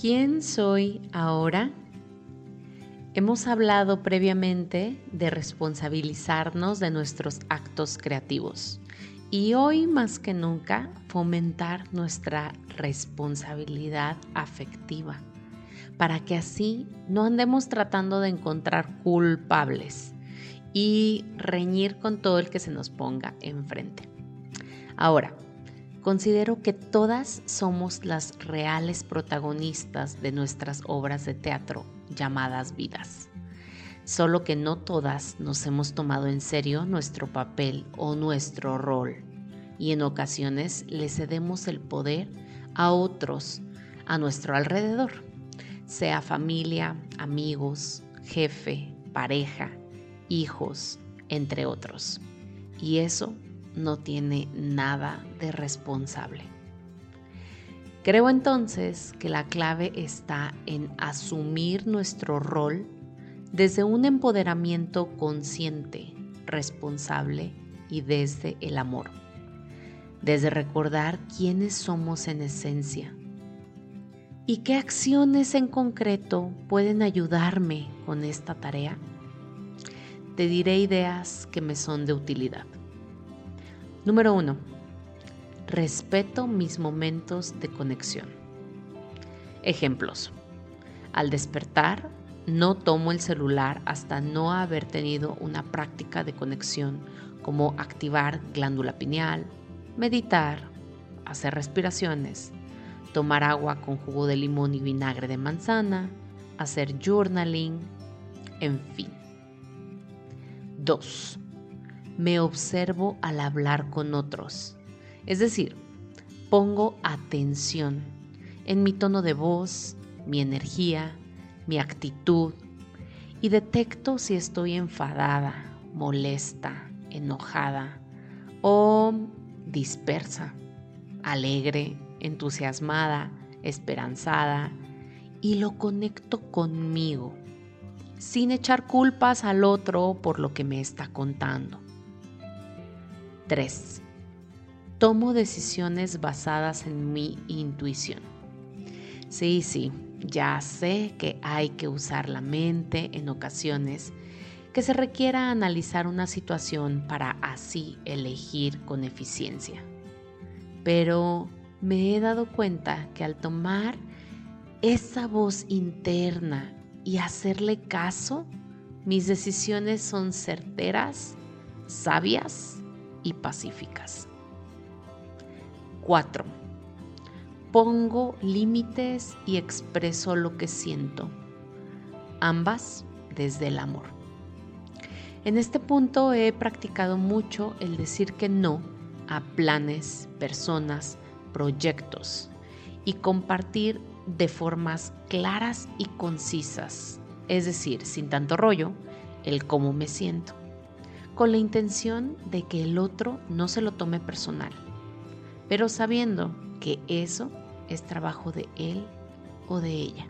¿Quién soy ahora? Hemos hablado previamente de responsabilizarnos de nuestros actos creativos y hoy más que nunca fomentar nuestra responsabilidad afectiva para que así no andemos tratando de encontrar culpables y reñir con todo el que se nos ponga enfrente. Ahora, considero que todas somos las reales protagonistas de nuestras obras de teatro llamadas vidas. Solo que no todas nos hemos tomado en serio nuestro papel o nuestro rol y en ocasiones le cedemos el poder a otros a nuestro alrededor, sea familia, amigos, jefe, pareja, hijos, entre otros. Y eso no tiene nada de responsable. Creo entonces que la clave está en asumir nuestro rol desde un empoderamiento consciente, responsable y desde el amor. Desde recordar quiénes somos en esencia y qué acciones en concreto pueden ayudarme con esta tarea. Te diré ideas que me son de utilidad. Número 1 respeto mis momentos de conexión. Ejemplos. Al despertar, no tomo el celular hasta no haber tenido una práctica de conexión como activar glándula pineal, meditar, hacer respiraciones, tomar agua con jugo de limón y vinagre de manzana, hacer journaling, en fin. 2. Me observo al hablar con otros es decir, pongo atención en mi tono de voz, mi energía, mi actitud y detecto si estoy enfadada, molesta, enojada o dispersa, alegre, entusiasmada, esperanzada y lo conecto conmigo, sin echar culpas al otro por lo que me está contando. 3 tomo decisiones basadas en mi intuición. Sí, sí, ya sé que hay que usar la mente en ocasiones que se requiera analizar una situación para así elegir con eficiencia. Pero me he dado cuenta que al tomar esa voz interna y hacerle caso, mis decisiones son certeras, sabias y pacíficas. 4. Pongo límites y expreso lo que siento, ambas desde el amor. En este punto he practicado mucho el decir que no a planes, personas, proyectos y compartir de formas claras y concisas, es decir, sin tanto rollo, el cómo me siento, con la intención de que el otro no se lo tome personal pero sabiendo que eso es trabajo de él o de ella.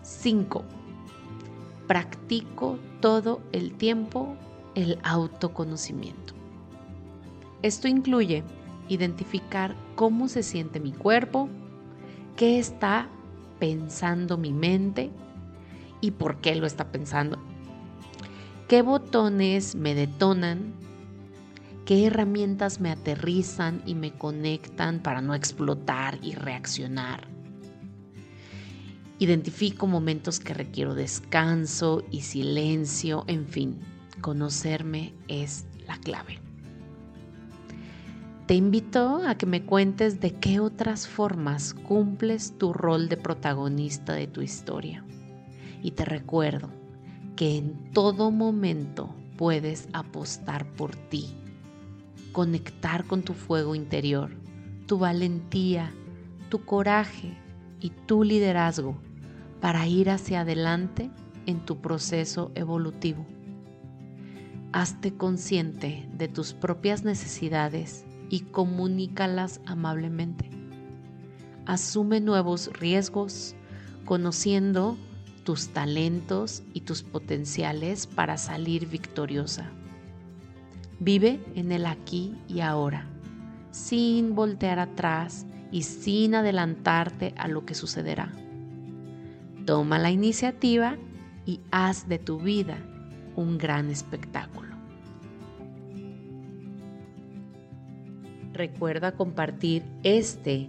5. Practico todo el tiempo el autoconocimiento. Esto incluye identificar cómo se siente mi cuerpo, qué está pensando mi mente y por qué lo está pensando, qué botones me detonan qué herramientas me aterrizan y me conectan para no explotar y reaccionar. Identifico momentos que requiero descanso y silencio, en fin, conocerme es la clave. Te invito a que me cuentes de qué otras formas cumples tu rol de protagonista de tu historia. Y te recuerdo que en todo momento puedes apostar por ti conectar con tu fuego interior, tu valentía, tu coraje y tu liderazgo para ir hacia adelante en tu proceso evolutivo. Hazte consciente de tus propias necesidades y comunícalas amablemente. Asume nuevos riesgos, conociendo tus talentos y tus potenciales para salir victoriosa. Vive en el aquí y ahora, sin voltear atrás y sin adelantarte a lo que sucederá. Toma la iniciativa y haz de tu vida un gran espectáculo. Recuerda compartir este